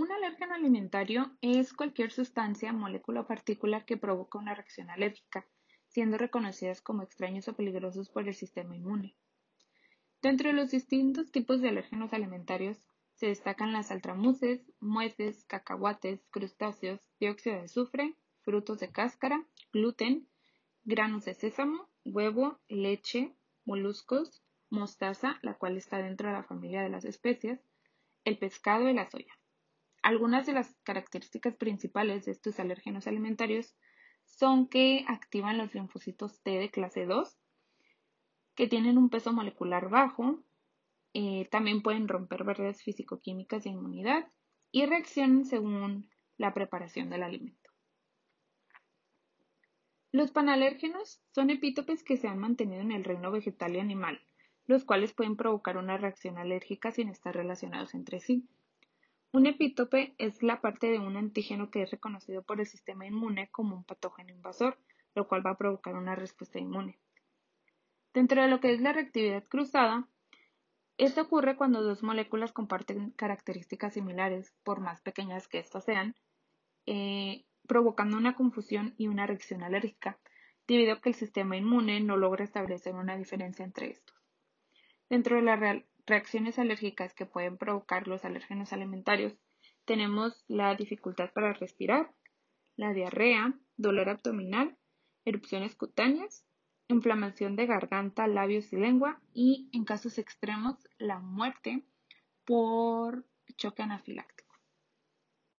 Un alérgeno alimentario es cualquier sustancia, molécula o partícula que provoca una reacción alérgica, siendo reconocidas como extraños o peligrosos por el sistema inmune. Dentro de los distintos tipos de alérgenos alimentarios se destacan las altramuces, mueces, cacahuates, crustáceos, dióxido de azufre, frutos de cáscara, gluten, granos de sésamo, huevo, leche, moluscos, mostaza, la cual está dentro de la familia de las especias, el pescado y la soya. Algunas de las características principales de estos alérgenos alimentarios son que activan los linfocitos T de clase 2, que tienen un peso molecular bajo, eh, también pueden romper barreras físico-químicas de inmunidad y reaccionan según la preparación del alimento. Los panalérgenos son epítopes que se han mantenido en el reino vegetal y animal, los cuales pueden provocar una reacción alérgica sin estar relacionados entre sí. Un epítope es la parte de un antígeno que es reconocido por el sistema inmune como un patógeno invasor, lo cual va a provocar una respuesta inmune. Dentro de lo que es la reactividad cruzada, esto ocurre cuando dos moléculas comparten características similares, por más pequeñas que éstas sean, eh, provocando una confusión y una reacción alérgica, debido a que el sistema inmune no logra establecer una diferencia entre estos. Dentro de las reacciones alérgicas que pueden provocar los alérgenos alimentarios, tenemos la dificultad para respirar, la diarrea, dolor abdominal, erupciones cutáneas, inflamación de garganta, labios y lengua y, en casos extremos, la muerte por choque anafiláctico.